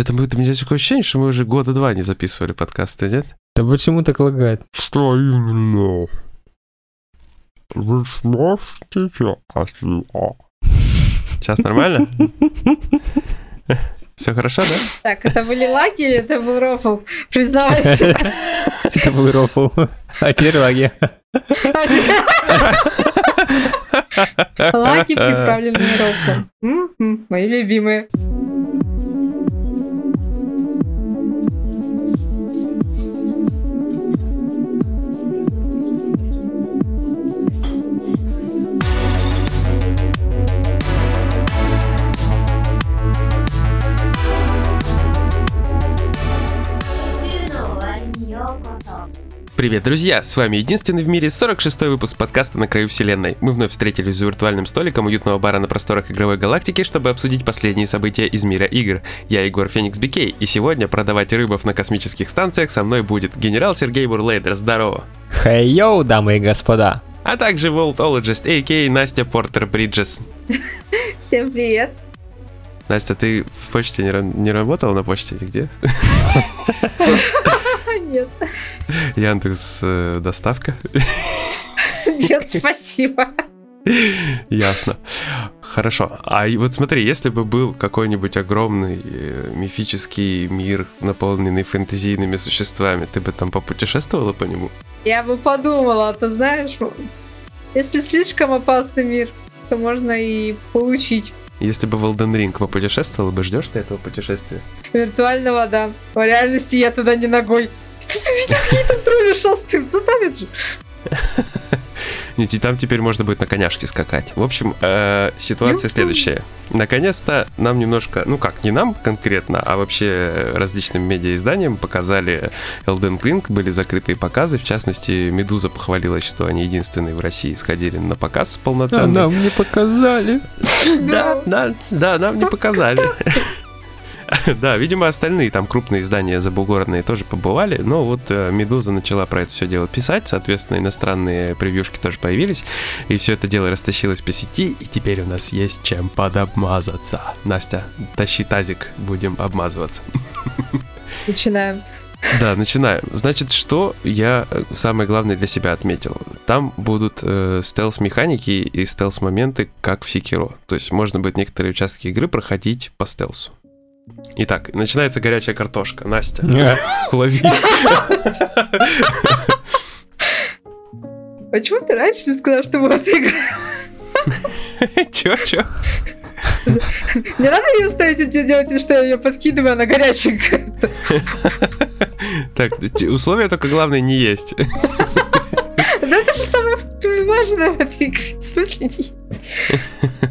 Что-то мы, у меня такое ощущение, что мы уже года два не записывали подкасты, нет? Да почему так лагает? Что именно? Вы сможете Сейчас нормально? Все хорошо, да? Так, это были лаги или это был рофл? Признавайся. Это был рофл. А теперь лаги. Лаги, приправленные рофлом. Мои любимые. Привет, друзья! С вами единственный в мире 46-й выпуск подкаста «На краю вселенной». Мы вновь встретились за виртуальным столиком уютного бара на просторах игровой галактики, чтобы обсудить последние события из мира игр. Я Егор Феникс Бикей, и сегодня продавать рыбов на космических станциях со мной будет генерал Сергей Бурлейдер. Здорово! Хей-йоу, дамы и господа! А также Voltologist, а.к.а. Настя Портер Бриджес. Всем привет! Настя, ты в почте не, не работала на почте или где? Нет. Яндекс э, доставка? Нет, спасибо. Ясно. Хорошо. А вот смотри, если бы был какой-нибудь огромный э, мифический мир, наполненный фэнтезийными существами, ты бы там попутешествовала по нему? Я бы подумала, ты знаешь, если слишком опасный мир, то можно и получить. Если бы в Elden Ring попутешествовала бы, ждешь ты этого путешествия? Виртуального, да. В реальности я туда не ногой. Ты, ты видел, какие там тролли шастают, задавят же. И там теперь можно будет на коняшке скакать. В общем, э, ситуация следующая. Наконец-то нам немножко, ну как, не нам конкретно, а вообще различным медиаизданиям показали Elden Ring, были закрытые показы. В частности, Медуза похвалилась, что они единственные в России сходили на показ полноценный. А нам не показали. Да, да, да, нам не показали. Да, видимо, остальные там крупные издания забугорные тоже побывали, но вот э, Медуза начала про это все дело писать, соответственно, иностранные превьюшки тоже появились, и все это дело растащилось по сети, и теперь у нас есть чем подобмазаться. Настя, тащи тазик, будем обмазываться. Начинаем. Да, начинаем. Значит, что я э, самое главное для себя отметил? Там будут э, стелс-механики и стелс-моменты, как в Секиро. То есть можно будет некоторые участки игры проходить по стелсу. Итак, начинается горячая картошка. Настя, лови. Почему ты раньше не сказал, что вот игра? Чё, чё? Не надо ее ставить делать, что я ее подкидываю, она горяченькая. Так, условия только главное не есть. Да это же самое важное в этой игре. В смысле не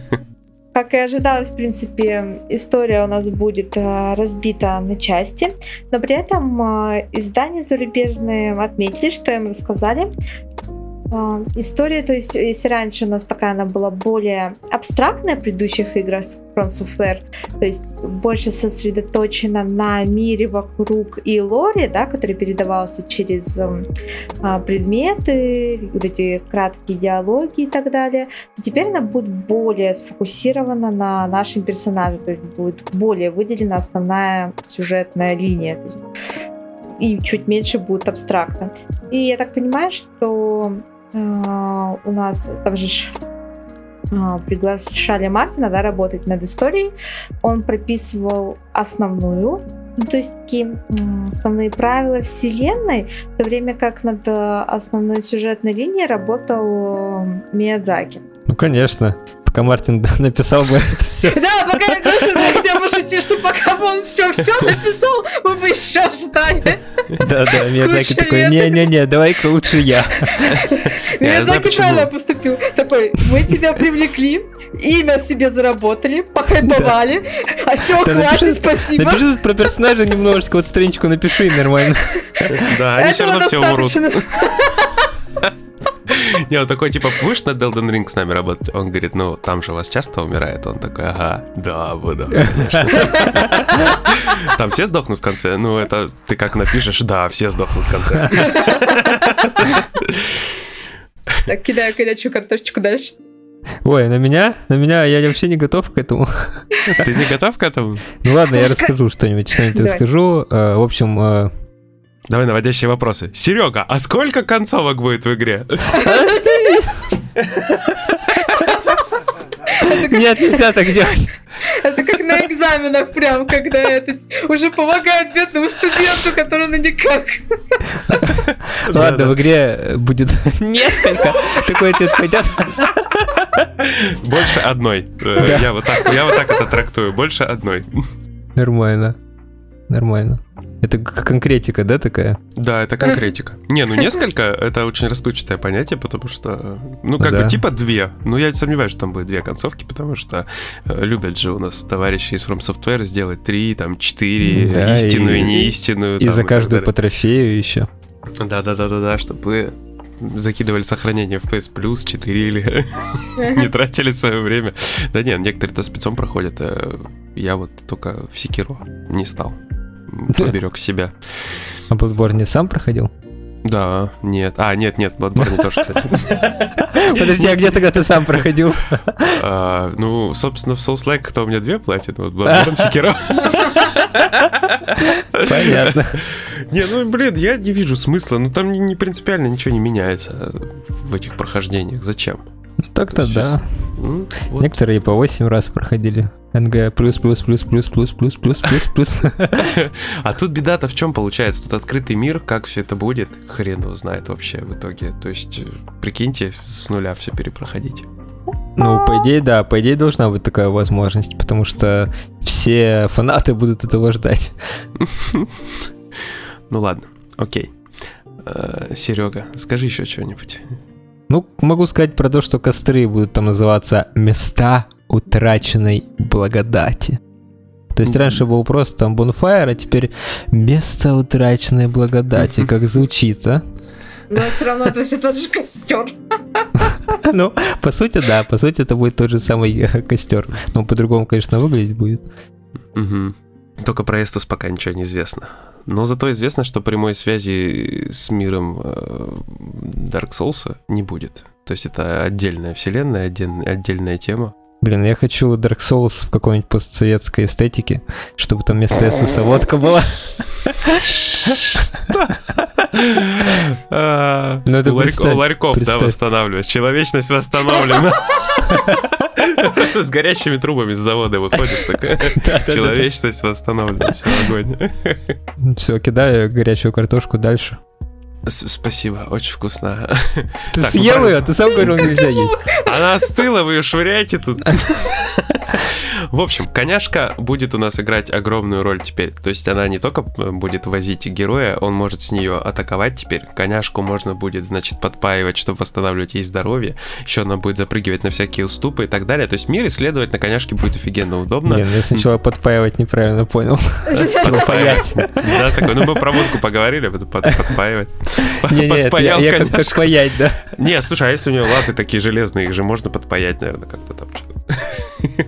как и ожидалось, в принципе, история у нас будет э, разбита на части, но при этом э, издания зарубежные отметили, что им рассказали, а, история, то есть, если раньше у нас такая она была более абстрактная в предыдущих играх From Software, то есть больше сосредоточена на мире вокруг и лоре, да, который передавался через а, предметы, вот эти краткие диалоги и так далее, то теперь она будет более сфокусирована на нашем персонаже, то есть будет более выделена основная сюжетная линия. То есть, и чуть меньше будет абстрактно. И я так понимаю, что а, у нас там же а, приглашали Мартина да, работать над историей. Он прописывал основную, ну, то есть такие основные правила вселенной, в то время как над э, основной сюжетной линией работал э, Миядзаки. Ну, конечно пока Мартин написал бы это все. Да, пока я даже хотел пошутить, что пока он все все написал, мы бы еще ждали. Да, да, Миядзаки такой, не-не-не, давай-ка лучше я. Миядзаки правильно поступил. Такой, мы тебя привлекли, имя себе заработали, похайповали, а все, хватит, спасибо. Напиши про персонажа немножечко, вот страничку напиши, нормально. Да, они все равно все умрут. Не, он такой, типа, будешь на Elden Ring с нами работать? Он говорит, ну, там же вас часто умирает. Он такой, ага, да, буду, конечно. Там все сдохнут в конце? Ну, это ты как напишешь? Да, все сдохнут в конце. Так, кидаю горячую картошечку дальше. Ой, на меня? На меня я вообще не готов к этому. Ты не готов к этому? Ну ладно, я расскажу что-нибудь, что-нибудь расскажу. Э, в общем... Давай наводящие вопросы. Серега, а сколько концовок будет в игре? Нет, нельзя так делать. Это как на экзаменах прям, когда это уже помогает бедному студенту, который ну никак. Ладно, в игре будет несколько. Такой ответ пойдет. Больше одной. Э, я вот так, я вот так это трактую. Больше одной. Нормально. Нормально. Это конкретика, да, такая? Да, это конкретика. Не, ну несколько, это очень расплывчатое понятие, потому что, ну как да. бы типа две. Но я сомневаюсь, что там будет две концовки, потому что э, любят же у нас товарищи из From Software сделать три, там, четыре, да, истинную и, и неистинную. И там, за каждую по трофею еще. Да-да-да-да-да, чтобы закидывали сохранение в PS Plus 4 или не тратили свое время. Да нет, некоторые-то спецом проходят. Э, я вот только в Секиро не стал. Поберег себя. А Bloodborne не сам проходил? Да, нет. А, нет, нет, Bloodborne тоже, кстати. Подожди, а где тогда ты сам проходил? А, ну, собственно, в Souls Like кто у меня две платит, вот Bloodborne, Sekiro. Понятно. Не, ну, блин, я не вижу смысла. Ну, там не принципиально ничего не меняется в этих прохождениях. Зачем? Ну, так-то да. Ну, вот. Некоторые по 8 раз проходили. НГ плюс плюс плюс плюс плюс плюс плюс плюс плюс. А тут беда-то в чем получается? Тут открытый мир, как все это будет, хрен его знает вообще в итоге. То есть, прикиньте, с нуля все перепроходить. Ну, по идее, да, по идее должна быть такая возможность, потому что все фанаты будут этого ждать. Ну ладно, окей. Э, Серега, скажи еще что-нибудь. Ну, могу сказать про то, что костры будут там называться «Места утраченной благодати». То есть раньше был просто там bonfire, а теперь «Место утраченной благодати». Как звучит, а? Но все равно это все тот же костер. Ну, по сути, да, по сути, это будет тот же самый э, костер. Но по-другому, конечно, выглядеть будет. Только про Эстус пока ничего не известно. Но зато известно, что прямой связи с миром э, Dark Souls не будет. То есть это отдельная вселенная, отдель, отдельная тема. Блин, я хочу Dark Souls в какой-нибудь постсоветской эстетике, чтобы там вместо Эсуса водка была. Ну, Ларьков, да, восстанавливать. Человечность восстановлена. С горящими трубами с завода выходишь, такая человечность восстановлена, все, огонь. Все, кидаю горячую картошку дальше. Спасибо, очень вкусно. Ты так, съел ее, ты сам говорил, нельзя есть. Она остыла, вы ее швыряете тут. В общем, коняшка будет у нас играть огромную роль теперь. То есть она не только э, будет возить героя, он может с нее атаковать теперь. Коняшку можно будет, значит, подпаивать, чтобы восстанавливать ей здоровье. Еще она будет запрыгивать на всякие уступы и так далее. То есть мир исследовать на коняшке будет офигенно удобно. Нет, я сначала подпаивать неправильно понял. Подпаивать. Да, такой, ну мы про водку поговорили, а потом подпаивать. Подпаял я как подпаять, да. Не, слушай, а если у нее латы такие железные, их же можно подпаять, наверное, как-то там что-то.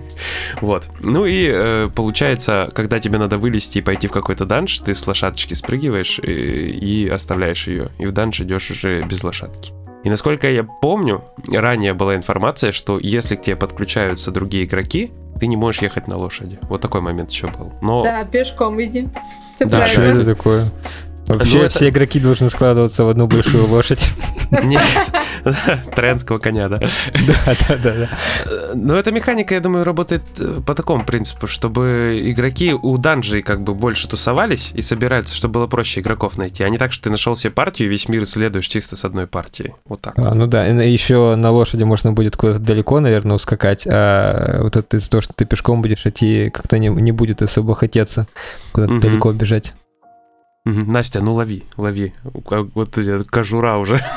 Вот. Ну и э, получается, когда тебе надо вылезти и пойти в какой-то данж, ты с лошадочки спрыгиваешь и, э, и оставляешь ее. И в данж идешь уже без лошадки. И насколько я помню, ранее была информация, что если к тебе подключаются другие игроки, ты не можешь ехать на лошади. Вот такой момент еще был. Но... Да, пешком иди. Все да, что это такое? Вообще ну, все это... игроки должны складываться в одну большую лошадь. Нет, троянского коня, да? Да, да, да. да. Но эта механика, я думаю, работает э, по такому принципу, чтобы игроки у данжей как бы больше тусовались и собираются, чтобы было проще игроков найти, а не так, что ты нашел себе партию и весь мир исследуешь чисто с одной партией. Вот так. А, ну да, еще на лошади можно будет куда-то далеко, наверное, ускакать, а вот это из-за того, что ты пешком будешь идти, как-то не, не будет особо хотеться куда-то угу. далеко бежать. Настя, ну лови, лови. Вот кожура уже.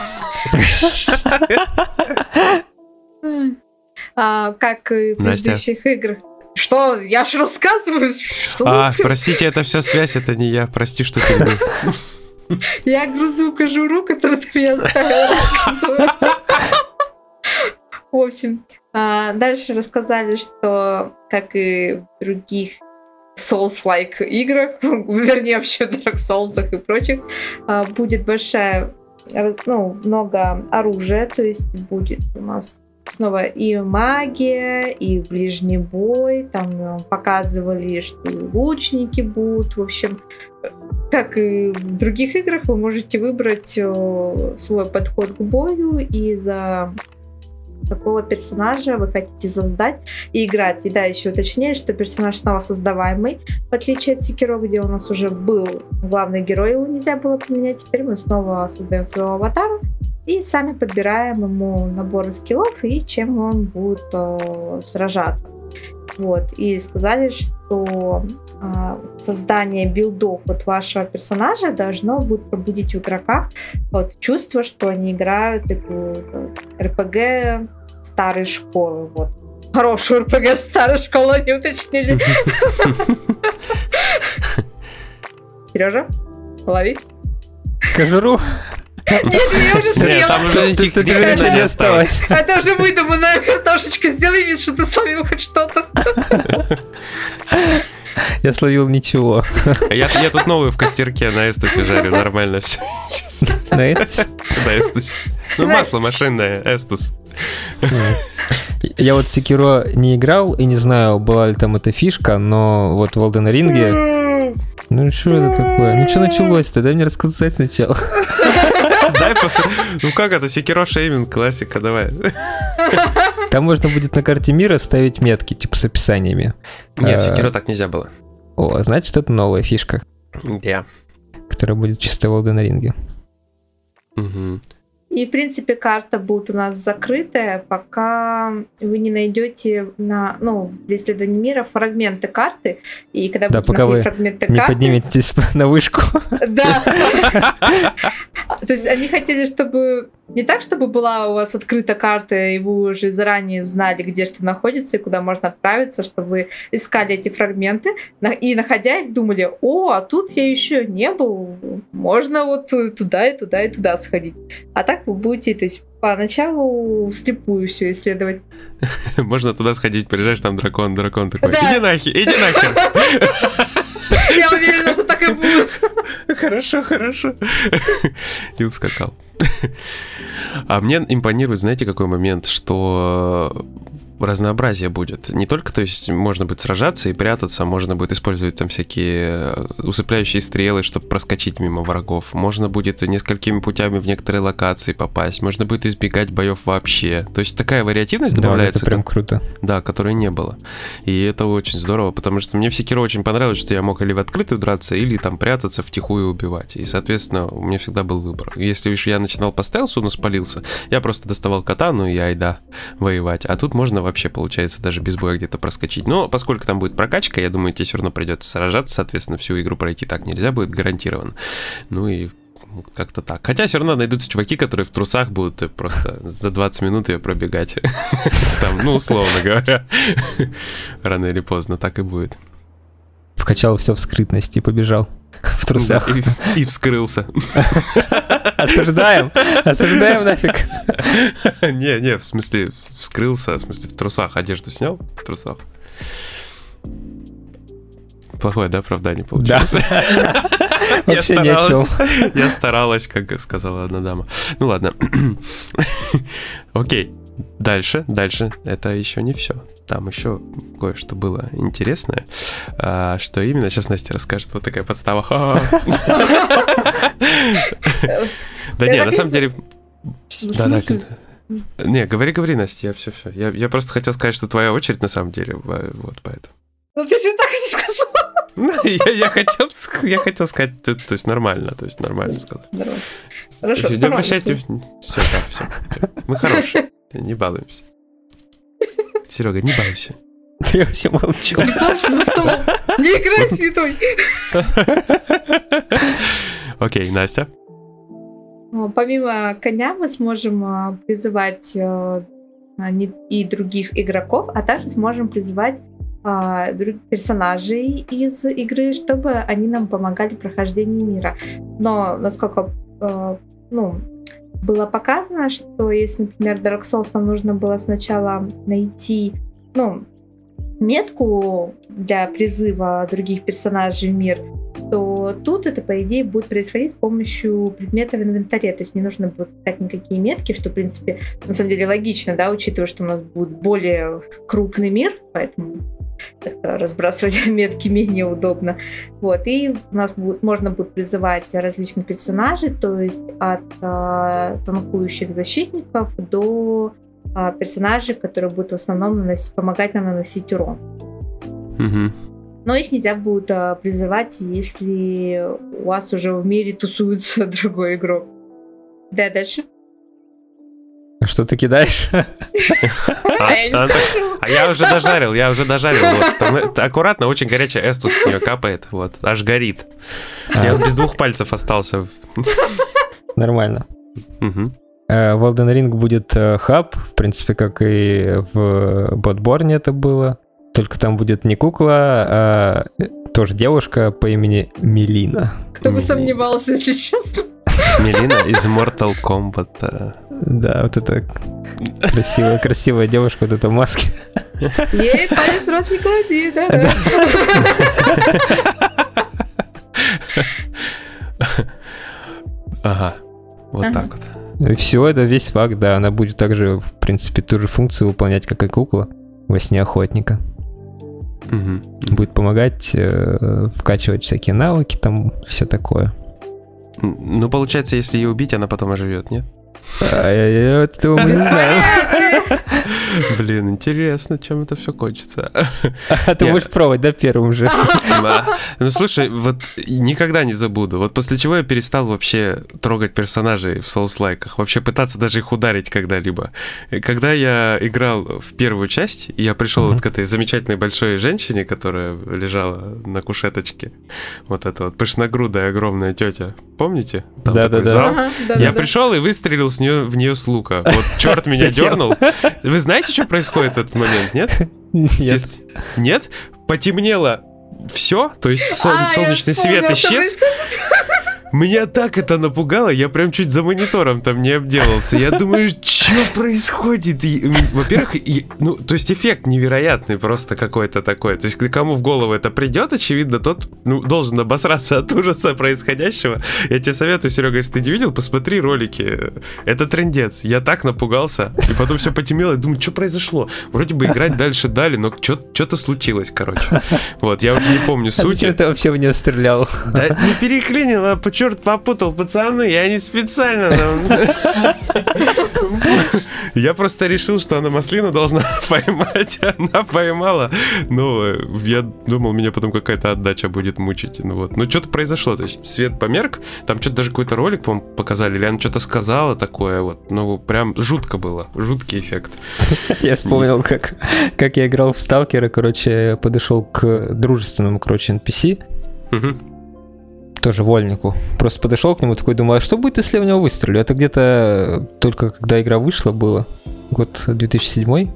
А, как и в предыдущих играх. Что? Я же рассказываю. а, простите, это все связь, это не я. Прости, что ты Я грузу кожуру, которую ты мне оставила В общем, а, дальше рассказали, что, как и в других Souls-like играх, вернее, вообще Dark Souls и прочих, а, будет большая, ну, много оружия, то есть будет у нас снова и магия, и ближний бой, там показывали, что лучники будут, в общем, как и в других играх, вы можете выбрать э, свой подход к бою и за какого персонажа вы хотите создать и играть. И да, еще уточняю, что персонаж снова создаваемый, в отличие от Секиро, где у нас уже был главный герой, его нельзя было поменять. Теперь мы снова создаем своего аватара и сами подбираем ему набор скиллов и чем он будет э, сражаться. Вот. И сказали, что э, создание билдов вот вашего персонажа должно будет пробудить в игроках вот, чувство, что они играют игру РПГ старой школы. Вот. Хорошую РПГ старой школы не уточнили. Сережа, лови. Кожуру. Нет, я уже съела. там уже ничего не осталось. Это уже выдуманная картошечка. Сделай вид, что ты словил хоть что-то. Я словил ничего. Я, я тут новую в костерке на эстусе жарю, нормально все. Знаете? Да, эстус. Ну, масло машинное, эстус. Я вот Sekiro не играл и не знаю, была ли там эта фишка, но вот в Elden Ring... Ну что это такое? Ну что началось-то? Дай мне рассказать сначала. Ну как это, Sekiro shaming, классика, давай. Там можно будет на карте мира ставить метки, типа с описаниями. Нет, в Секиро так нельзя было. О, значит, это новая фишка, Да. которая будет чисто в Elden Ring. Мгм. И, в принципе, карта будет у нас закрытая, пока вы не найдете на, ну, для исследования мира фрагменты карты. И когда Да, пока вы фрагменты Не карты... подниметесь на вышку. Да. То есть они хотели, чтобы не так, чтобы была у вас открыта карта, и вы уже заранее знали, где что находится и куда можно отправиться, чтобы вы искали эти фрагменты, и находя их, думали, о, а тут я еще не был, можно вот туда и туда и туда сходить. А так вы будете, то есть поначалу вслепую все исследовать. Можно туда сходить, приезжаешь, там дракон, дракон такой, Да. иди нахер, иди нахер. Я уверена, что так и будет. Хорошо, хорошо. И ускакал. А мне импонирует, знаете, какой момент, что разнообразие будет. Не только, то есть, можно будет сражаться и прятаться, можно будет использовать там всякие э, усыпляющие стрелы, чтобы проскочить мимо врагов. Можно будет несколькими путями в некоторые локации попасть. Можно будет избегать боев вообще. То есть такая вариативность Да, добавляется. это прям круто. Да, которой не было. И это очень здорово, потому что мне в Секиро очень понравилось, что я мог или в открытую драться, или там прятаться, втихую убивать. И, соответственно, у меня всегда был выбор. Если уж я начинал по стелсу, но спалился, я просто доставал катану и айда воевать. А тут можно вообще, получается, даже без боя где-то проскочить. Но поскольку там будет прокачка, я думаю, тебе все равно придется сражаться, соответственно, всю игру пройти так нельзя будет гарантированно. Ну и как-то так. Хотя все равно найдутся чуваки, которые в трусах будут просто за 20 минут ее пробегать. Там, ну, условно говоря. Рано или поздно так и будет. Вкачал все в скрытность и побежал в трусах. И, и вскрылся. Осуждаем, осуждаем нафиг. Не, не, в смысле, вскрылся, в смысле, в трусах. Одежду снял в трусах. Плохое, да, оправдание получилось? Я Вообще ни о чем. я старалась, как сказала одна дама. Ну ладно. Окей, дальше, дальше. Это еще не все. Там еще кое-что было интересное. А, что именно? Сейчас Настя расскажет. Вот такая подстава. Да не, на самом деле... Да, да. Не, говори, говори, Настя, я все, все. Я, я просто хотел сказать, что твоя очередь на самом деле, вот поэтому. Ну ты же так и сказал. Ну, Я, я хотел, я хотел сказать, то, то есть нормально, то есть нормально сказал. Хорошо. Нормально. обращайте... Все, да, все. Мы хорошие, не балуемся. Серега, не балуйся. Я вообще молчу. Не плачь за столом. Не играй святой. Окей, Настя. Помимо коня мы сможем а, призывать э, а, и других игроков, а также сможем призывать а, персонажей из игры, чтобы они нам помогали в прохождении мира. Но насколько э, ну, было показано, что если, например, Dark Souls нам нужно было сначала найти ну, метку для призыва других персонажей в мир, что тут это, по идее, будет происходить с помощью предметов в инвентаре. То есть не нужно будет искать никакие метки, что, в принципе, на самом деле логично, да, учитывая, что у нас будет более крупный мир, поэтому как-то разбрасывать метки менее удобно. Вот. И у нас будет, можно будет призывать различных персонажей, то есть от а, танкующих защитников до а, персонажей, которые будут в основном наносить, помогать нам наносить урон. Мгм. Но их нельзя будет а, призывать, если у вас уже в мире тусуется другой игрок. Да, дальше. Что ты кидаешь? А, Я скажу. А я уже дожарил, я уже дожарил. Э, аккуратно, очень горячая эстус с нее капает. Вот, аж горит. Я А, без двух пальцев остался. Нормально. Э, В Elden Ring будет э, хаб, в принципе, как и в Bloodborne это было. Только там будет не кукла, а тоже девушка по имени Мелина. Кто бы сомневался, если честно. Мелина из Mortal Kombat. Да, вот эта красивая, красивая девушка вот эта в маске. Ей палец в рот не клади, да? Да. Ага. Вот Ага. так вот. И все, это весь факт, да, она будет также, в принципе, ту же функцию выполнять, как и кукла во сне охотника. Мгм. Будет помогать э, вкачивать всякие навыки, там все такое. Ну, получается, если ее убить, она потом оживет, нет? А, я- этого не знаем. Блин, интересно, чем это все кончится. А ты будешь пробовать, да, первым же? Ну, слушай, вот никогда не забуду. Вот после чего я перестал вообще трогать персонажей в соус-лайках, вообще пытаться даже их ударить когда-либо. Когда я играл в первую часть, я пришел вот к этой замечательной большой женщине, которая лежала на кушеточке, вот эта вот пышногрудая огромная тетя, помните? Да-да-да. Я пришел и выстрелил с нее, в нее с лука. Вот черт меня дернул. Вы знаете, что происходит в этот момент, нет? Нет. Есть- Нет? Потемнело все, то есть сол- А, солнечный свет исчез. Меня так это напугало, я прям чуть за монитором там не обделался. Я думаю, что происходит? Во-первых, ну, то есть эффект невероятный просто какой-то такой. То есть кому в голову это придет, очевидно, тот ну, должен обосраться от ужаса происходящего. Я тебе советую, Серега, если ты не видел, посмотри ролики. Это трендец. Я так напугался. И потом все потемнело. Я думаю, что произошло? Вроде бы играть дальше дали, но что-то случилось, короче. Вот, я уже не помню А зачем сути. ты вообще в нее стрелял? Да не переклинил, а по черт попутал, пацаны, я не специально. там. Я просто решил, что она маслину должна поймать, она поймала. Ну, э, я думал, меня потом какая-то отдача будет мучить. Ну вот, ну что-то произошло, то есть свет померк, там что-то даже какой-то ролик, по-моему, показали, или она что-то сказала такое, вот, ну прям жутко было, жуткий эффект. Я вспомнил, как, как я играл в Сталкера, короче, подошел к дружественному, короче, NPC. Тоже вольнику. Просто подошел к нему, такой думал, а что будет, если я в него выстрелю? Это где-то только когда игра вышла было, год 2007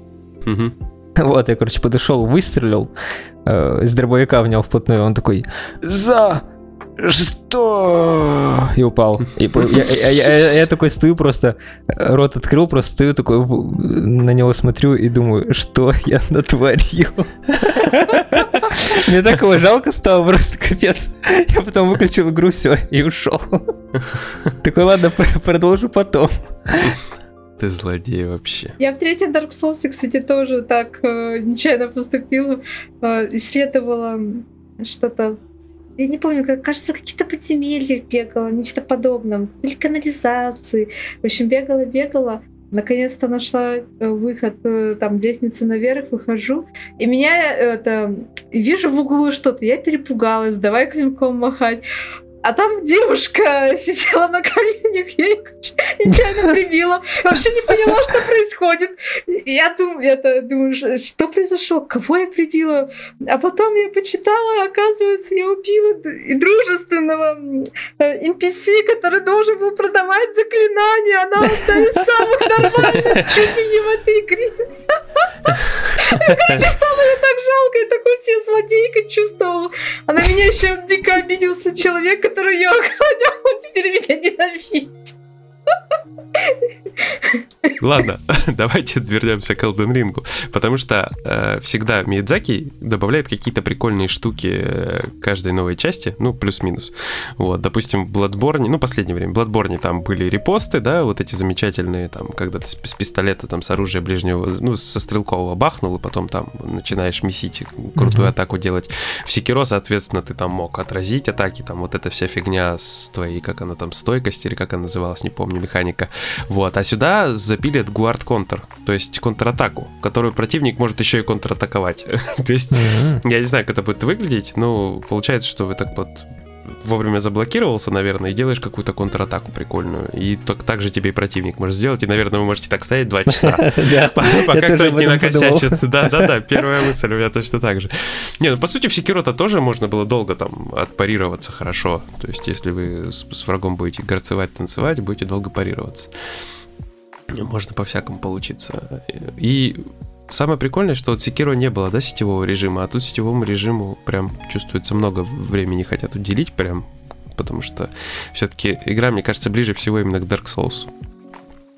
Мгм. Вот, я, короче, подошел, выстрелил, э, из дробовика в него вплотную, он такой «За что?» И упал. И я, я- я- я такой стою просто, рот открыл, просто стою такой, на него смотрю и думаю, что я натворил. Мне так его жалко стало, просто капец. Я потом выключил игру, все, и ушел. Такой, ладно, продолжу потом. Ты злодей вообще. Я в третьем Dark Souls, кстати, тоже так э, нечаянно поступила. Э, исследовала что-то. Я не помню, как, кажется, какие-то подземелья бегала, нечто подобное. Или канализации. В общем, бегала-бегала. Наконец-то нашла э, выход, э, там, лестницу наверх, выхожу. И меня э, это... Вижу в углу что-то. Я перепугалась, давай клинком махать. А там девушка сидела на коленях, я ее нечаянно прибила. Вообще не поняла, что происходит. Я думаю, это, думаю, что произошло, кого я прибила. А потом я почитала, оказывается, я убила и дружественного м, э, NPC, который должен был продавать заклинания. Она одна из самых нормальных, чуть ли не в этой игре. Короче, стало мне так жалко, я такой себе злодейкой чувствовала. А на меня еще дико обиделся человек, который ее охранял, он теперь меня ненавидит. Ладно, давайте вернемся к Elden Ring, потому что э, всегда Миядзаки добавляет какие-то прикольные штуки э, каждой новой части, ну, плюс-минус. Вот, допустим, в Bloodborne, ну, последнее время, в Bloodborne там были репосты, да, вот эти замечательные, там, когда ты с пистолета, там, с оружия ближнего, ну, со стрелкового бахнул, и потом там начинаешь месить, крутую mm-hmm. атаку делать. В Секиро, соответственно, ты там мог отразить атаки, там, вот эта вся фигня с твоей, как она там, стойкости, или как она называлась, не помню, механика. Вот, а сюда запилят гуард контр, то есть контратаку, которую противник может еще и контратаковать. то есть, я не знаю, как это будет выглядеть, но получается, что вы так вот вовремя заблокировался, наверное, и делаешь какую-то контратаку прикольную. И так, так же тебе и противник может сделать. И, наверное, вы можете так стоять два часа, пока кто-нибудь не накосячит. Да-да-да, первая мысль у меня точно так же. Не, ну по сути в Секиро-то тоже можно было долго там отпарироваться хорошо. То есть если вы с врагом будете горцевать, танцевать, будете долго парироваться. Можно по-всякому получиться. И Самое прикольное, что от Sekiro не было, да, сетевого режима, а тут сетевому режиму прям чувствуется много времени хотят уделить прям, потому что все-таки игра, мне кажется, ближе всего именно к Dark Souls.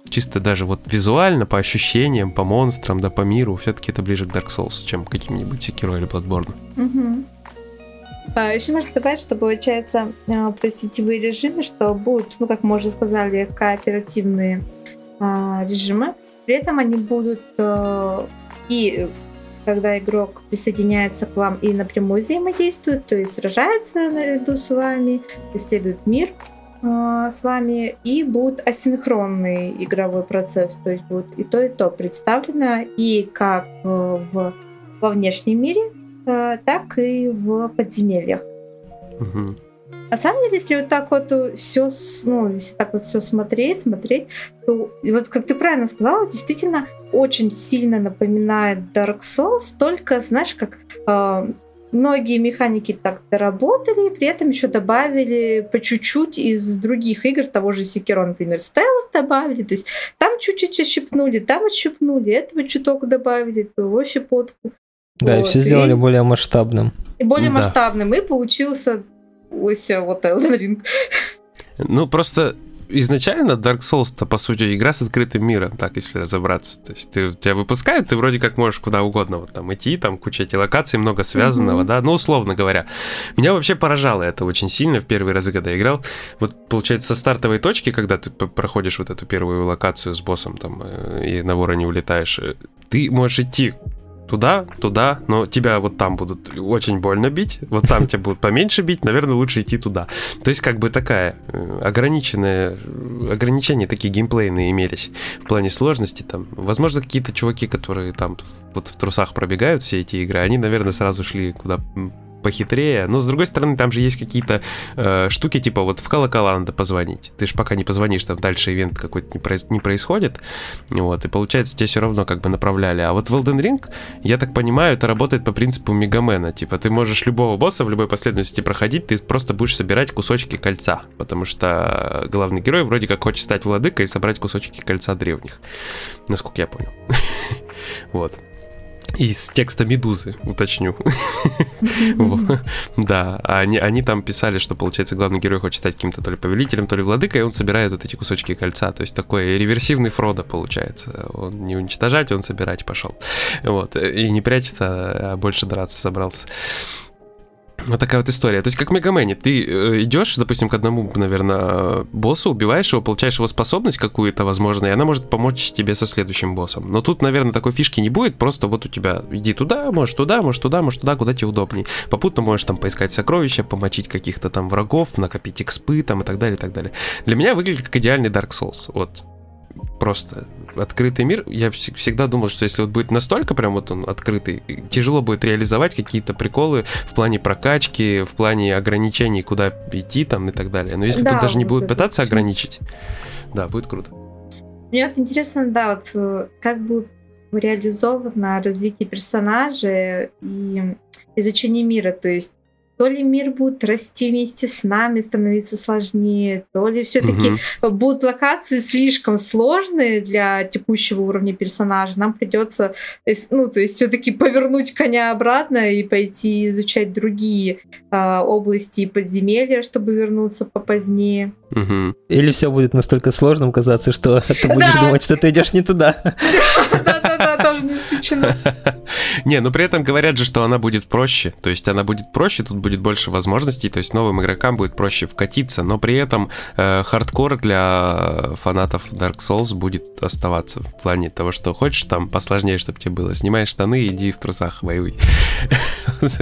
Чисто даже вот визуально, по ощущениям, по монстрам, да, по миру, все-таки это ближе к Dark Souls, чем к каким-нибудь Sekiro или Bloodborne. А, еще можно добавить, что получается а, про сетевые режимы, что будут, ну, как мы уже сказали, кооперативные а, режимы. При этом они будут а, и когда игрок присоединяется к вам и напрямую взаимодействует, то есть сражается наряду с вами, исследует мир э, с вами, и будет асинхронный игровой процесс, то есть будет и то, и то представлено, и как э, в, во внешнем мире, э, так и в подземельях. Угу. На самом деле, если вот так вот все, ну, если так вот все смотреть, смотреть, то вот как ты правильно сказала, действительно очень сильно напоминает Dark Souls, только, знаешь, как э, многие механики так доработали, при этом еще добавили по чуть-чуть из других игр, того же Sekiro, например, стелс добавили, то есть там чуть-чуть отщипнули, там отщипнули, этого чуток добавили, того щепотку. Да, вот. и все сделали и, более масштабным. И более да. масштабным, и получился Лыся, вот Elden Ring. Ну, просто изначально Dark Souls-то, по сути, игра с открытым миром, так, если разобраться. То есть ты, тебя выпускают, ты вроде как можешь куда угодно вот там идти, там куча этих локаций, много связанного, mm-hmm. да, ну, условно говоря. Меня вообще поражало это очень сильно в первые разы, когда я играл. Вот, получается, со стартовой точки, когда ты проходишь вот эту первую локацию с боссом там э, и на вороне улетаешь, э, ты можешь идти туда, туда, но тебя вот там будут очень больно бить, вот там тебя будут поменьше бить, наверное, лучше идти туда. То есть как бы такая э, ограниченная, ограничения такие геймплейные имелись в плане сложности там. Возможно, какие-то чуваки, которые там вот в трусах пробегают все эти игры, они, наверное, сразу шли куда похитрее. Но, с другой стороны, там же есть какие-то э, штуки, типа вот в колокола надо позвонить. Ты же пока не позвонишь, там дальше ивент какой-то не, произ- не происходит. Вот, и получается, тебе все равно как бы направляли. А вот в Elden Ring, я так понимаю, это работает по принципу Мегамена. Типа ты можешь любого босса в любой последовательности проходить, ты просто будешь собирать кусочки кольца. Потому что главный герой вроде как хочет стать владыкой и собрать кусочки кольца древних. Насколько я понял. Вот. Из текста Медузы, уточню. Да, они, они там писали, что, получается, главный герой хочет стать каким-то то ли повелителем, то ли владыкой, и он собирает вот эти кусочки кольца. То есть такой реверсивный Фродо получается. Он не уничтожать, он собирать пошел. Вот. И не прячется, а больше драться собрался. Вот такая вот история. То есть, как в Мегамене, ты э, идешь, допустим, к одному, наверное, боссу, убиваешь его, получаешь его способность какую-то, возможно, и она может помочь тебе со следующим боссом. Но тут, наверное, такой фишки не будет, просто вот у тебя иди туда, можешь туда, можешь туда, можешь туда, куда тебе удобней. Попутно можешь там поискать сокровища, помочить каких-то там врагов, накопить экспы там и так далее, и так далее. Для меня выглядит как идеальный Dark Souls. Вот просто открытый мир. Я всегда думал, что если вот будет настолько прям вот он открытый, тяжело будет реализовать какие-то приколы в плане прокачки, в плане ограничений, куда идти там и так далее. Но если да, тут даже не будут пытаться очень... ограничить, да, будет круто. Мне вот интересно, да, вот э, как будет реализовано развитие персонажа и изучение мира. То есть то ли мир будет расти вместе с нами, становиться сложнее, то ли все-таки угу. будут локации слишком сложные для текущего уровня персонажа. Нам придется, ну, то есть все-таки повернуть коня обратно и пойти изучать другие э, области и подземелья, чтобы вернуться попозднее. Угу. Или все будет настолько сложным казаться, что ты будешь думать, что ты идешь не туда. Тоже не исключено. Не, но при этом говорят же, что она будет проще. То есть она будет проще, тут будет больше возможностей, то есть новым игрокам будет проще вкатиться, но при этом э, хардкор для фанатов Dark Souls будет оставаться в плане того, что хочешь там посложнее, чтобы тебе было. Снимай штаны, иди в трусах воюй.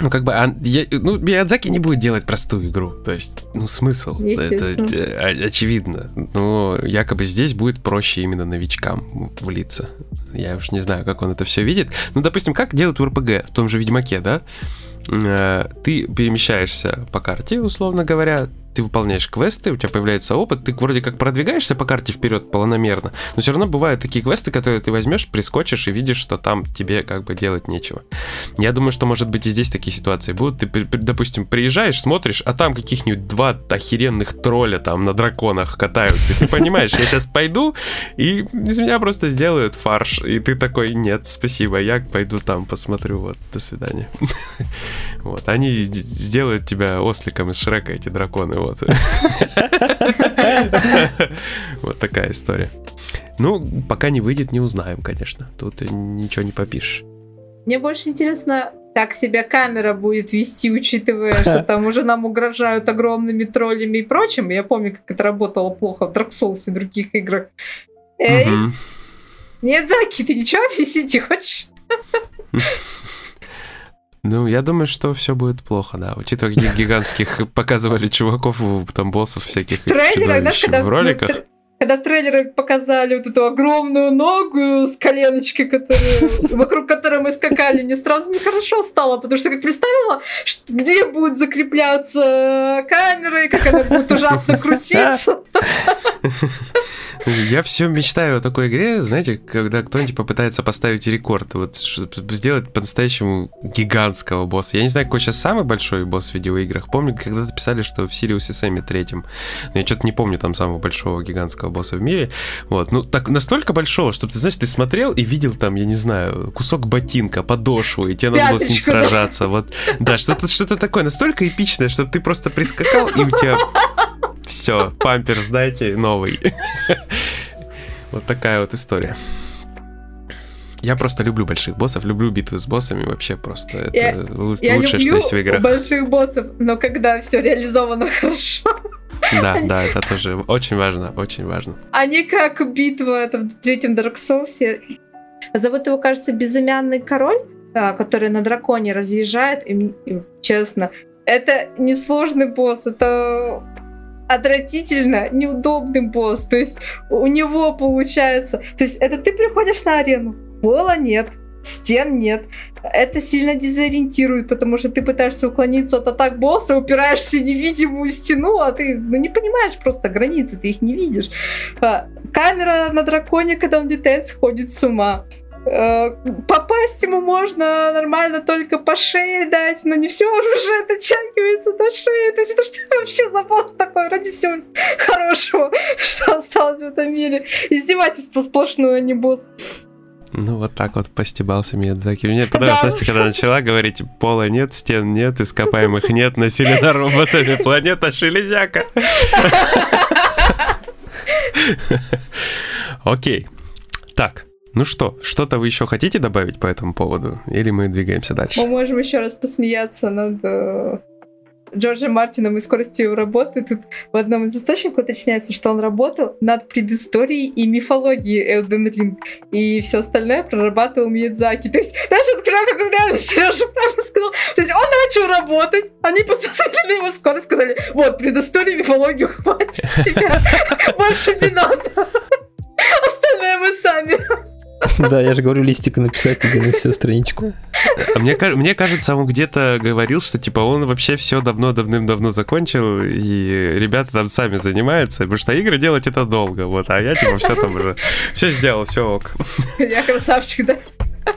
Ну, как бы, а, я, ну, Миядзаки не будет делать простую игру. То есть, ну, смысл. Это э, очевидно. Но якобы здесь будет проще именно новичкам влиться. Я уж не знаю, как он это все видит. Ну, допустим, как делают в РПГ, в том же Ведьмаке, да? Э, ты перемещаешься по карте, условно говоря, ты выполняешь квесты, у тебя появляется опыт, ты вроде как продвигаешься по карте вперед планомерно, но все равно бывают такие квесты, которые ты возьмешь, прискочишь и видишь, что там тебе как бы делать нечего. Я думаю, что может быть и здесь такие ситуации будут. Ты, допустим, приезжаешь, смотришь, а там каких-нибудь два охеренных тролля там на драконах катаются. И ты понимаешь, я сейчас пойду, и из меня просто сделают фарш. И ты такой, нет, спасибо, я пойду там посмотрю, вот, до свидания. Вот, они сделают тебя осликом из Шрека, эти драконы, вот. Вот такая история. Ну, пока не выйдет, не узнаем, конечно. Тут ничего не попишешь. Мне больше интересно, как себя камера будет вести, учитывая, что там уже нам угрожают огромными троллями и прочим. Я помню, как это работало плохо в Dark Souls и других играх. Эй, нет, Заки, ты ничего объяснить хочешь? Ну, я думаю, что все будет плохо, да. Учитывая, каких гигантских показывали чуваков, там, боссов всяких чудовищ в роликах. Когда трейлеры показали вот эту огромную ногу с коленочкой, которые, вокруг которой мы скакали, мне сразу нехорошо стало, потому что как представила, где будет закрепляться камера и как она будет ужасно крутиться. Я все мечтаю о такой игре, знаете, когда кто-нибудь попытается поставить рекорд, вот сделать по-настоящему гигантского босса. Я не знаю, какой сейчас самый большой босс в видеоиграх. Помню, когда-то писали, что в Сириусе Сэме третьем. Но я что-то не помню там самого большого гигантского босса в мире. Вот, ну так настолько большого, чтобы ты, знаешь, ты смотрел и видел там, я не знаю, кусок ботинка, подошву, и тебе надо было с ним сражаться. Вот, да, что-то что такое настолько эпичное, чтобы ты просто прискакал, и у тебя все, памперс дайте новый. Вот такая вот история. Я просто люблю больших боссов, люблю битвы с боссами, вообще просто это я, лучшее, я что есть в играх. больших боссов, но когда все реализовано хорошо. Да, да, это тоже очень важно, очень важно. А не как битва это в третьем Dark Souls. Зовут его, кажется, Безымянный Король, который на драконе разъезжает, и, и честно, это несложный босс, это отвратительно неудобный босс. То есть у него получается... То есть это ты приходишь на арену, пола нет, стен нет. Это сильно дезориентирует, потому что ты пытаешься уклониться от атак босса, упираешься в невидимую стену, а ты ну, не понимаешь просто границы, ты их не видишь. А, камера на драконе, когда он летает, сходит с ума. Э, попасть ему можно нормально только по шее дать, но не все оружие дотягивается до шеи. То есть это что вообще за босс такой ради всего хорошего, что осталось в этом мире? Издевательство сплошное, а не босс. Ну, вот так вот постебался Миядзаки. Мне понравилось, Настя, когда начала говорить, пола нет, стен нет, ископаемых нет, населена роботами, планета Шелезяка. Окей. Так, ну что, что-то вы еще хотите добавить по этому поводу? Или мы двигаемся дальше? Мы можем еще раз посмеяться над э, Джорджем Мартином и скоростью его работы. Тут в одном из источников уточняется, что он работал над предысторией и мифологией Элден Ринг. И все остальное прорабатывал Миядзаки. То есть, знаешь, вот прям как реально Сережа правильно сказал. То есть он начал работать, они посмотрели на его скорость, сказали, вот, предысторию, мифологию хватит тебя, больше не надо. Остальное мы сами. Да, я же говорю, листика написать иди на всю страничку. А мне, мне кажется, он где-то говорил, что типа он вообще все давно давным-давно закончил, и ребята там сами занимаются, потому что игры делать это долго, вот, а я типа все там уже, все сделал, все ок. Я красавчик, да?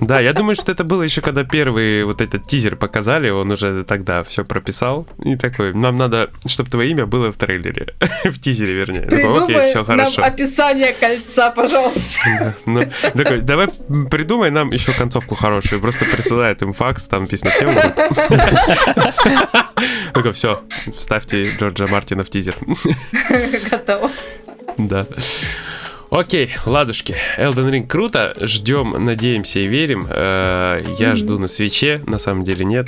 Да, я думаю, что это было еще когда первый вот этот тизер показали, он уже тогда все прописал. И такой, нам надо, чтобы твое имя было в трейлере. в тизере, вернее. Придумай Окей, все хорошо. нам описание кольца, пожалуйста. ну, такой, давай придумай нам еще концовку хорошую. Просто присылает им факс, там написано всем. Такой, все, ставьте Джорджа Мартина в тизер. Готово. Да. Окей, ладушки. Elden Ring круто. Ждем, надеемся и верим. Э, я жду на свече, на самом деле нет.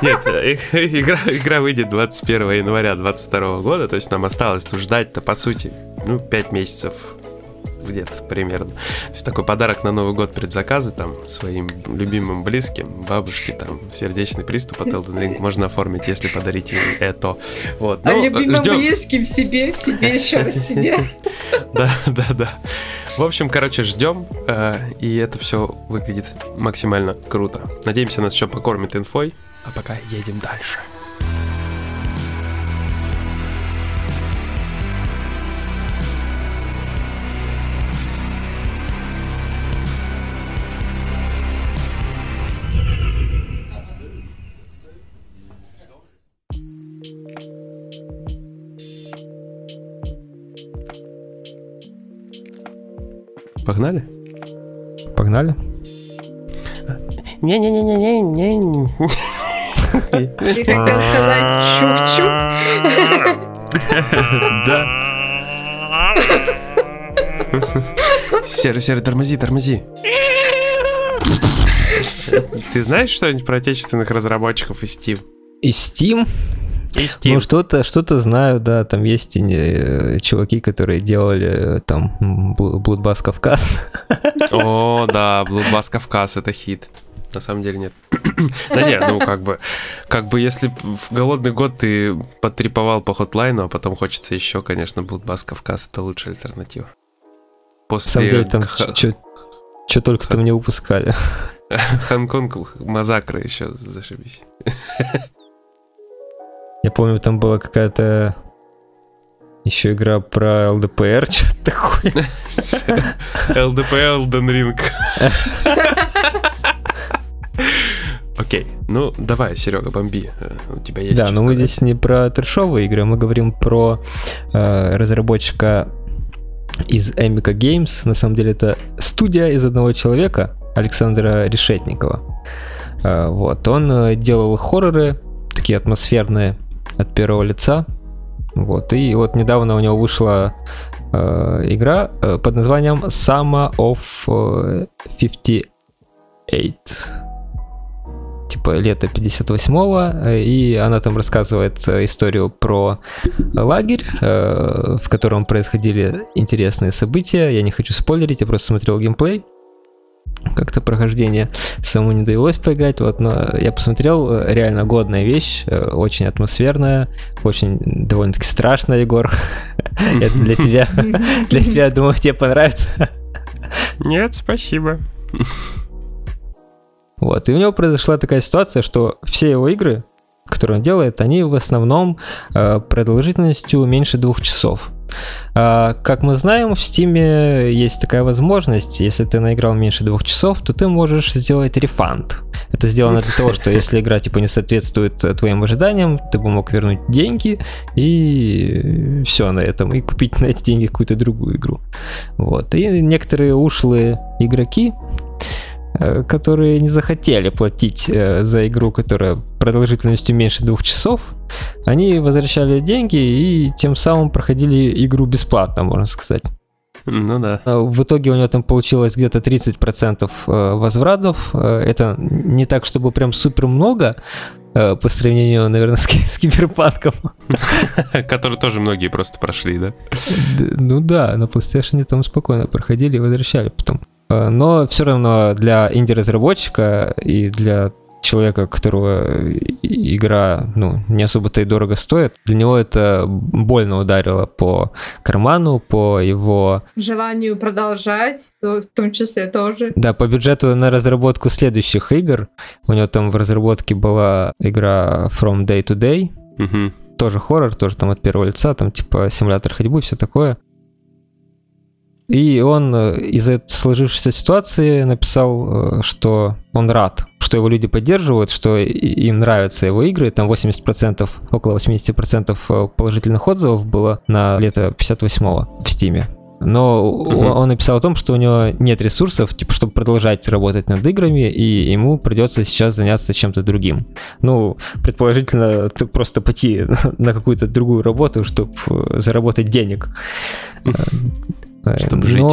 Нет, игра, игра выйдет 21 января 2022 года, то есть нам осталось ждать-то, по сути, ну, 5 месяцев где-то примерно. То есть такой подарок на Новый год предзаказы там своим любимым близким, бабушке там сердечный приступ от Elden Ring можно оформить, если подарить им это. Вот. А ну, а любимым ждем... близким себе, себе еще раз себе. Да, да, да. В общем, короче, ждем, э, и это все выглядит максимально круто. Надеемся, нас еще покормит инфой, а пока едем дальше. Погнали? Погнали? Не-не-не-не-не-не. Ты хотел сказать чух-чух? Да. Серый, серый, тормози, тормози. Ты знаешь что-нибудь про отечественных разработчиков из Steam? Из Steam? Ну, что-то что знаю, да, там есть э, чуваки, которые делали э, там Bloodbath Кавказ. О, да, Bloodbath Кавказ, это хит. На самом деле нет. Да нет, ну как бы, как бы если в голодный год ты подтриповал по хотлайну, а потом хочется еще, конечно, Bloodbath Кавказ это лучшая альтернатива. После... На самом деле там что только там не выпускали. Хонконг Мазакры еще зашибись. Я помню, там была какая-то еще игра про ЛДПР, что-то такое. ЛДПР, Elden Ring. Окей, ну давай, Серега, бомби. Э, у тебя есть. Да, но мы здесь не про трешовые игры, мы говорим про э, разработчика из Amica Games. На самом деле это студия из одного человека, Александра Решетникова. Э, вот, он делал хорроры, такие атмосферные, от первого лица. Вот. И вот недавно у него вышла э, игра э, под названием Summer of 58. Э, типа лето 58-го, э, и она там рассказывает историю про лагерь, в котором происходили интересные события. Я не хочу спойлерить, я просто смотрел геймплей как-то прохождение самому не довелось поиграть, вот, но я посмотрел, э, реально годная вещь, э, очень атмосферная, очень довольно-таки страшная, Егор. Это для тебя, для тебя, думаю, тебе понравится. Нет, спасибо. Вот, и у него произошла такая ситуация, что все его игры, которые он делает, они в основном э, продолжительностью меньше двух часов. А, как мы знаем, в Steam есть такая возможность, если ты наиграл меньше двух часов, то ты можешь сделать рефанд. Это сделано для того, что если игра типа не соответствует твоим ожиданиям, ты бы мог вернуть деньги и все на этом, и купить на эти деньги какую-то другую игру. Вот. И некоторые ушлые игроки Э, которые не захотели платить э, за игру, которая продолжительностью меньше двух часов, они возвращали деньги и тем самым проходили игру бесплатно, можно сказать. Ну да. Э, в итоге у него там получилось где-то 30% возвратов. Это не так, чтобы прям супер много, по сравнению, наверное, с, с киберпанком. Который тоже многие просто прошли, да? Ну да, на PlayStation там спокойно проходили и возвращали потом. Э, но все равно для инди-разработчика и для человека, которого игра ну, не особо-то и дорого стоит, для него это больно ударило по карману, по его... Желанию продолжать, в том числе тоже. Да, по бюджету на разработку следующих игр. У него там в разработке была игра From Day to Day. Угу. Тоже хоррор, тоже там от первого лица, там типа симулятор ходьбы, все такое. И он э, из-за сложившейся ситуации написал, э, что он рад, что его люди поддерживают, что им нравятся его игры. Там 80%, около 80% э, положительных отзывов было на лето 58-го в Стиме. Но угу. он написал о том, что у него нет ресурсов, типа, чтобы продолжать работать над играми, и ему придется сейчас заняться чем-то другим. Ну, предположительно, просто пойти на какую-то другую работу, чтобы заработать денег. Э, чтобы жить.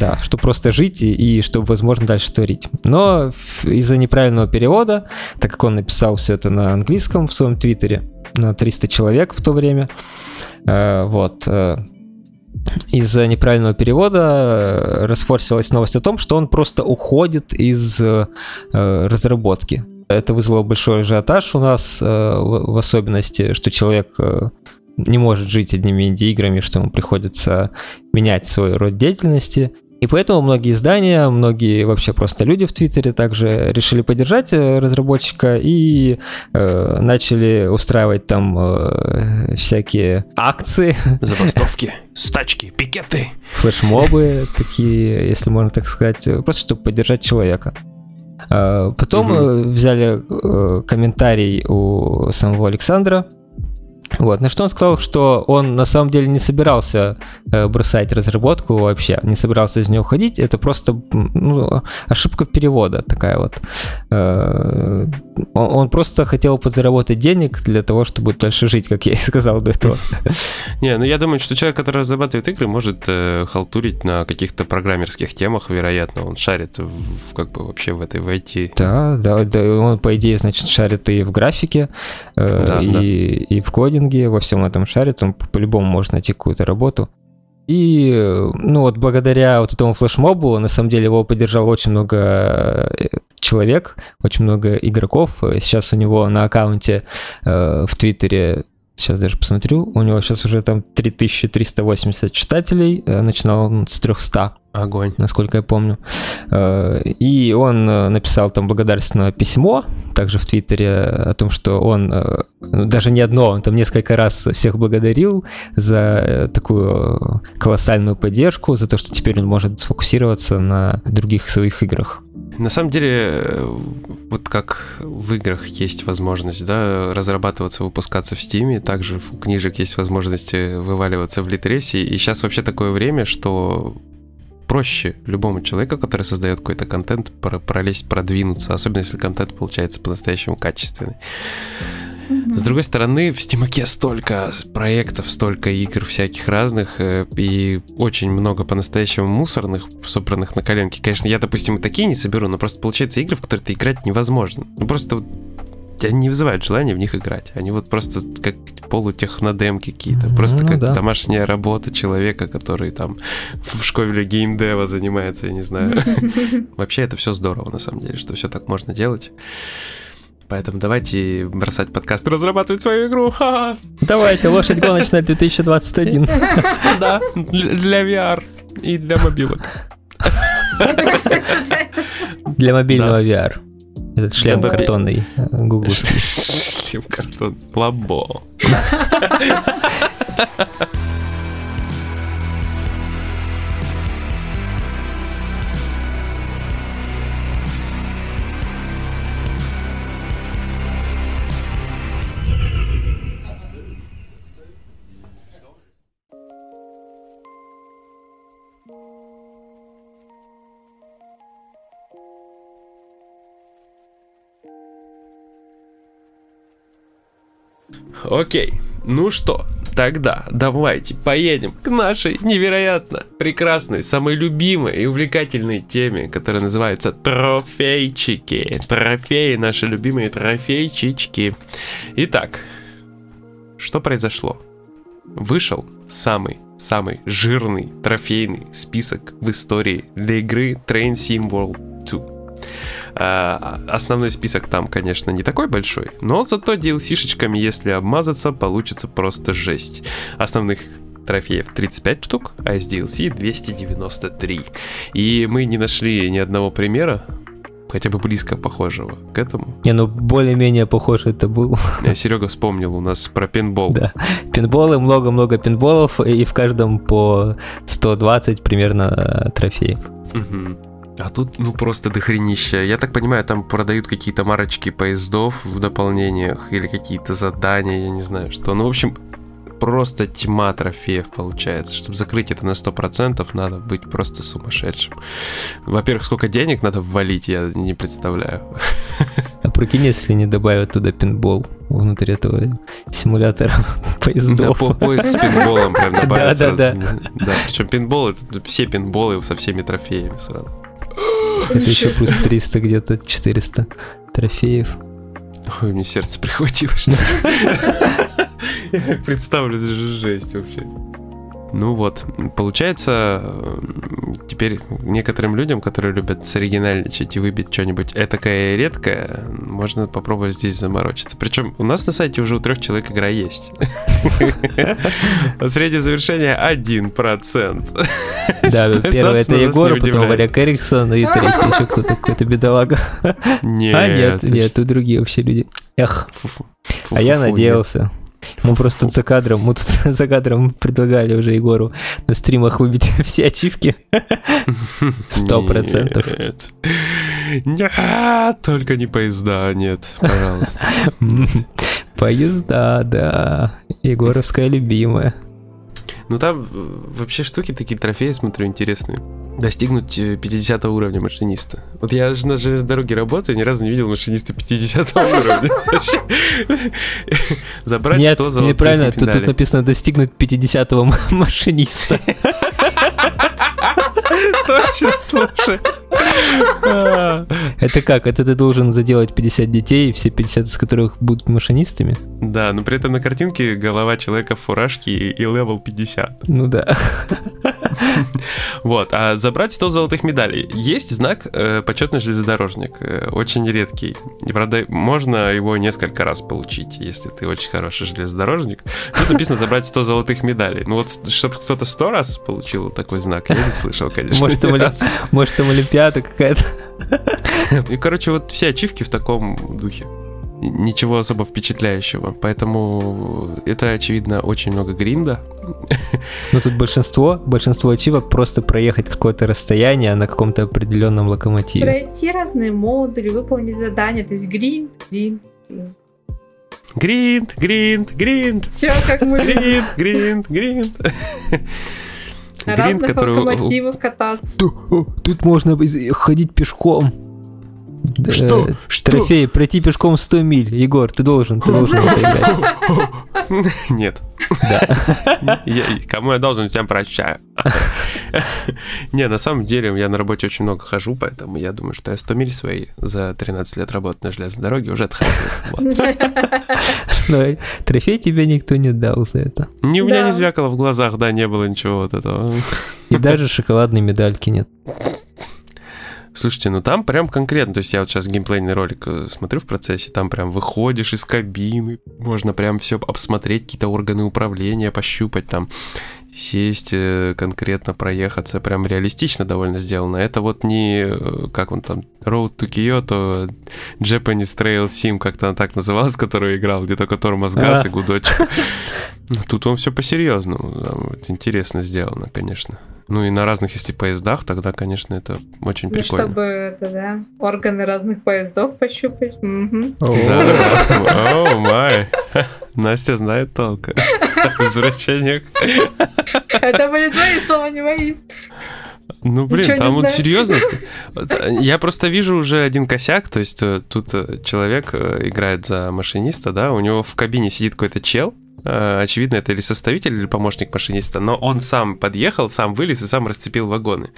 Да, чтобы просто жить и, и чтобы, возможно, дальше творить. Но из-за неправильного перевода, так как он написал все это на английском в своем твиттере, на 300 человек в то время, э, вот, из-за неправильного перевода э, расфорсилась новость о том, что он просто уходит из э, разработки. Это вызвало большой ажиотаж у нас, э, в особенности, что человек э, не может жить одними инди-играми, что ему приходится менять свой род деятельности. И поэтому многие издания, многие вообще просто люди в Твиттере также решили поддержать э, разработчика и э, начали устраивать там э, всякие акции. Забастовки, стачки, пикеты. Флешмобы такие, если можно так сказать, просто чтобы поддержать человека. Э, потом угу. взяли э, комментарий у самого Александра, вот, на что он сказал, что он на самом деле не собирался э, бросать разработку вообще, не собирался из нее уходить, это просто ну, ошибка перевода такая вот. Э, он, он просто хотел подзаработать денег для того, чтобы дальше жить, как я и сказал до этого. Не, ну я думаю, что человек, который разрабатывает игры, может э, халтурить на каких-то программерских темах, вероятно, он шарит в, как бы вообще в этой в IT. Да, да, да, он по идее, значит, шарит и в графике, э, да, и, да. и в коде кодинге, во всем этом шарит, он по-любому может найти какую-то работу. И, ну вот, благодаря вот этому флешмобу, на самом деле его поддержало очень много э, человек, очень много игроков. Сейчас у него на аккаунте э, в Твиттере Сейчас даже посмотрю. У него сейчас уже там 3380 читателей. Э, начинал он с 300. Огонь. Насколько я помню. Э, и он э, написал там благодарственное письмо, также в Твиттере, о том, что он, ну, даже не одно, он там несколько раз всех благодарил за такую колоссальную поддержку, за то, что теперь он может сфокусироваться на других своих играх. На самом деле, вот как в играх есть возможность, да, разрабатываться, выпускаться в Стиме, также у книжек есть возможность вываливаться в Литресе, и сейчас вообще такое время, что проще любому человеку, который создает какой-то контент, пролезть, продвинуться, особенно если контент получается по-настоящему качественный. С другой стороны, в Стимаке столько проектов, столько игр всяких разных, э, и очень много по-настоящему мусорных, собранных на коленке. Конечно, я, допустим, такие не соберу, но просто получается игры, в которые ты играть невозможно. Ну просто тебя не вызывает желания в них играть. Они вот просто как полутехнодемки какие-то. Просто ну, как да. домашняя работа человека, который там в школе геймдева занимается, я не знаю. Вообще это все здорово, на самом деле, что все так можно делать. Поэтому давайте бросать подкаст, разрабатывать свою игру. Давайте, лошадь гоночная 2021. Да, для VR и для мобилок. Для мобильного VR. Этот шлем картонный, э, гугловский. Шлем картон. Лабо. Окей, ну что, тогда давайте поедем к нашей невероятно прекрасной, самой любимой и увлекательной теме, которая называется трофейчики. Трофеи, наши любимые трофейчички. Итак, что произошло? Вышел самый самый жирный трофейный список в истории для игры Train Sim World 2. А, основной список там, конечно, не такой большой, но зато DLC-шечками, если обмазаться, получится просто жесть. Основных трофеев 35 штук, а из DLC 293. И мы не нашли ни одного примера, хотя бы близко похожего к этому. Не, ну более-менее похоже это был. Серега вспомнил у нас про пинбол. Да. Пинболы, много-много пинболов, и в каждом по 120 примерно трофеев. Угу. А тут, ну, просто дохренища. Я так понимаю, там продают какие-то марочки поездов в дополнениях или какие-то задания, я не знаю что. Ну, в общем, просто тьма трофеев получается. Чтобы закрыть это на 100%, надо быть просто сумасшедшим. Во-первых, сколько денег надо ввалить, я не представляю. А прикинь, если не добавят туда пинбол внутри этого симулятора поездов. Да, по поезд с пинболом прям добавится. Да, да, да. Да, причем пинбол, это все пинболы со всеми трофеями сразу. Это еще плюс 300 где-то, 400 трофеев. Ой, мне сердце прихватило, что Я представлю, это же жесть вообще. Ну вот, получается, теперь некоторым людям, которые любят соригинальничать и выбить что-нибудь этакое редкое, можно попробовать здесь заморочиться. Причем у нас на сайте уже у трех человек игра есть. Среднее завершение 1%. Да, первый это Егор, потом Варяк Эриксон, и третий еще кто-то какой-то бедолага. Нет. А нет, нет, тут другие вообще люди. Эх. А я надеялся. Мы просто за кадром, мы тут за кадром предлагали уже Егору на стримах выбить все ачивки. Сто процентов. Нет. Нет, только не поезда, нет, пожалуйста. Поезда, да. Егоровская любимая. Ну там вообще штуки такие, трофеи, смотрю, интересные. Достигнуть 50 э, уровня машиниста. Вот я же на железной дороге работаю, ни разу не видел машиниста 50 уровня. Забрать 100 золотых неправильно, тут, тут написано достигнуть 50 машиниста. Точно, слушай. Это как? Это ты должен заделать 50 детей, все 50 из которых будут машинистами? Да, но при этом на картинке голова человека в фуражке и level 50. Ну да. Вот, а забрать 100 золотых медалей. Есть знак э, почетный железнодорожник, э, очень редкий. И, правда, можно его несколько раз получить, если ты очень хороший железнодорожник. Тут написано забрать 100 золотых медалей. Ну вот, чтобы кто-то 100 раз получил такой знак, я не слышал, конечно. Может, там, может, там Олимпиада какая-то. И, короче, вот все ачивки в таком духе ничего особо впечатляющего. Поэтому это, очевидно, очень много гринда. Ну тут большинство, большинство ачивок просто проехать какое-то расстояние на каком-то определенном локомотиве. Пройти разные модули, выполнить задания, то есть гринд, гринд, гринд. Гринд, гринд, Все как мы Гринд, гринд, гринд. На разных локомотивах кататься. Тут можно ходить пешком. Что? Э, что? Трофей, пройти пешком 100 миль. Егор, ты должен, ты должен это играть. Нет. Да. кому я должен, тем прощаю. Не, на самом деле я на работе очень много хожу, поэтому я думаю, что я 100 миль свои за 13 лет работы на железной дороге уже отхожу. Но трофей тебе никто не дал за это. Ни у меня не звякало в глазах, да, не было ничего вот этого. И даже шоколадной медальки нет. Слушайте, ну там прям конкретно, то есть я вот сейчас геймплейный ролик э, смотрю в процессе, там прям выходишь из кабины, можно прям все обсмотреть, какие-то органы управления, пощупать там, сесть, э, конкретно проехаться, прям реалистично довольно сделано. Это вот не, э, как он там, Road to Kyoto, Japanese Trail Sim, как-то она так называлась, которую играл, где только тормоз, газ и гудочек. Тут он все по-серьезному, интересно сделано, конечно. Ну и на разных, если поездах, тогда, конечно, это очень ну, прикольно. чтобы это, да, органы разных поездов пощупать. О май. Настя знает толк в возвращениях. Это были твои слова, не мои. Ну, блин, Ничего там вот серьезно. Я просто вижу уже один косяк, то есть э, тут э, человек э, играет за машиниста, да, у него в кабине сидит какой-то чел, Э, очевидно, это или составитель, или помощник машиниста, но он сам подъехал, сам вылез и сам расцепил вагоны.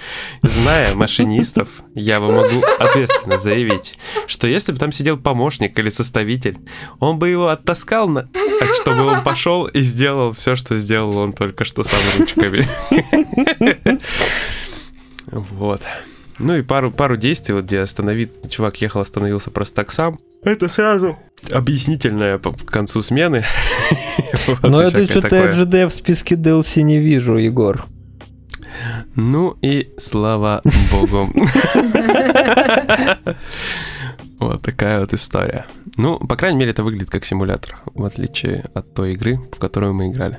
Зная машинистов, я вам могу ответственно заявить, что если бы там сидел помощник или составитель, он бы его оттаскал, на... чтобы он пошел и сделал все, что сделал он только что сам ручками. Вот. Ну и пару, пару действий, вот где остановит, чувак ехал, остановился просто так сам. Это сразу объяснительное к концу смены. Но это что-то RGD в списке DLC не вижу, Егор. Ну и слава богу. Вот такая вот история. Ну, по крайней мере, это выглядит как симулятор, в отличие от той игры, в которую мы играли.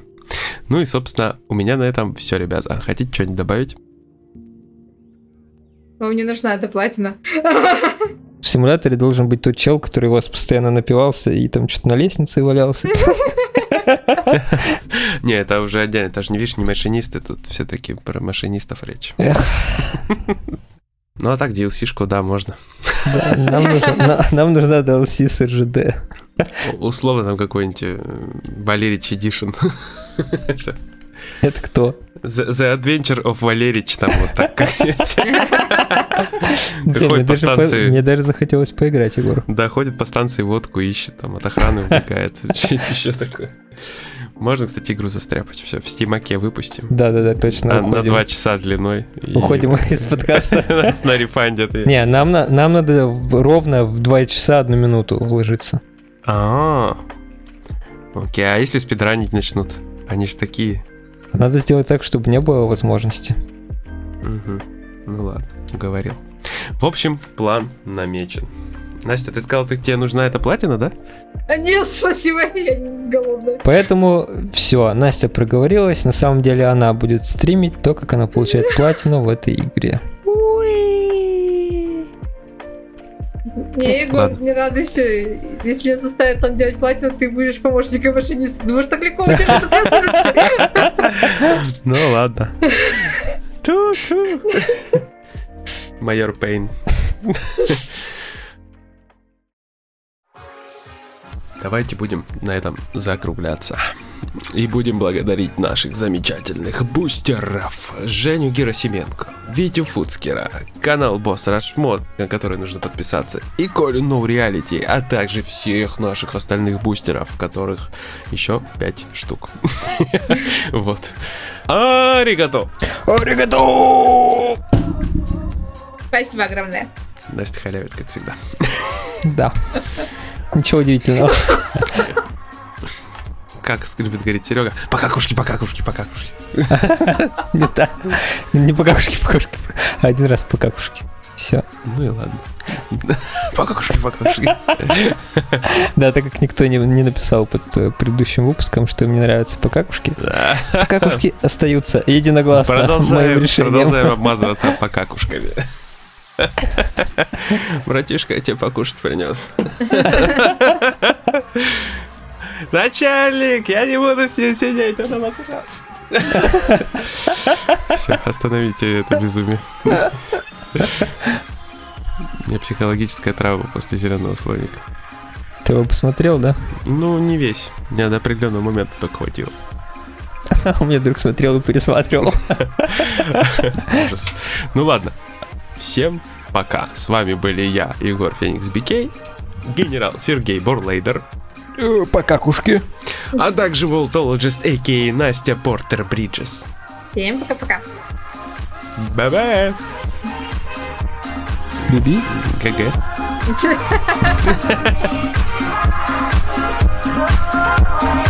Ну и, собственно, у меня на этом все, ребята. Хотите что-нибудь добавить? Вам не нужна эта платина. В симуляторе должен быть тот чел, который у вас постоянно напивался и там что-то на лестнице валялся. Не, это уже отдельно, это же не видишь, не машинисты, тут все-таки про машинистов речь. Ну а так DLC-шку, да, можно. Да, нам, на, нам нужна DLC с RGD. Условно там какой-нибудь э, Валерич Edition. Это кто? The, the Adventure of Valerich, там вот так как-нибудь. Мне, по даже по- станции. мне даже захотелось поиграть, Егор. Да, ходит по станции, водку ищет, там от охраны убегает. Что-то еще такое. Можно, кстати, игру застряпать. Все, в стимаке выпустим. Да-да-да, точно. На, на два часа длиной. и- Уходим из подкаста. Нас нарефандят. и- Не, нам, на- нам надо ровно в 2 часа одну минуту вложиться. А, окей, а если спидранить начнут? Они же такие. Надо сделать так, чтобы не было возможности. Мгм. Ну ладно, уговорил. В общем, план намечен. Настя, ты сказал, ты, тебе нужна эта платина, да? А Нет, спасибо, я не голодная. Поэтому все, Настя проговорилась. На самом деле она будет стримить то, как она получает платину в этой игре. Не, Егор, Ладно. не радуйся. Если я заставят там делать платину, ты будешь помощником машиниста. Думаешь, так легко? Ну ладно. Ту-ту. Майор Пейн. Давайте будем на этом закругляться. И будем благодарить наших замечательных бустеров. Женю Герасименко, Витю Фуцкера, канал Босс Рашмод, на который нужно подписаться, и Колю No Reality, а также всех наших остальных бустеров, которых еще 5 штук. Вот. Аригато! Аригато! Спасибо огромное. Настя халявит, как всегда. Да. Ничего удивительного. Как любит говорить Серега. Покакушки, покакушки, покакушки. Не так. Не по какушке, по какушке. Один раз по какушке. Все. Ну и ладно. Покакушки, покакушки. Да, так как никто не, не написал под э, предыдущим выпуском, что им не нравятся покакушки, Да. покакушки остаются единогласно Продолжаем, продолжаем обмазываться покакушками. Братишка, я тебе покушать принес. Начальник, я не буду с ним сидеть, это насрать. Все, остановите это безумие. У меня психологическая травма после зеленого слоника. Ты его посмотрел, да? Ну, не весь. Мне до определенного момента только хватило. У меня друг смотрел и пересматривал. Ну ладно. Всем пока. С вами были я, Егор Феникс Бикей, генерал Сергей Борлейдер, Э, Покакушки. а также Волтологист, a.k.a. Настя Портер Бриджес. Всем пока-пока. Bye-bye. BB. GG.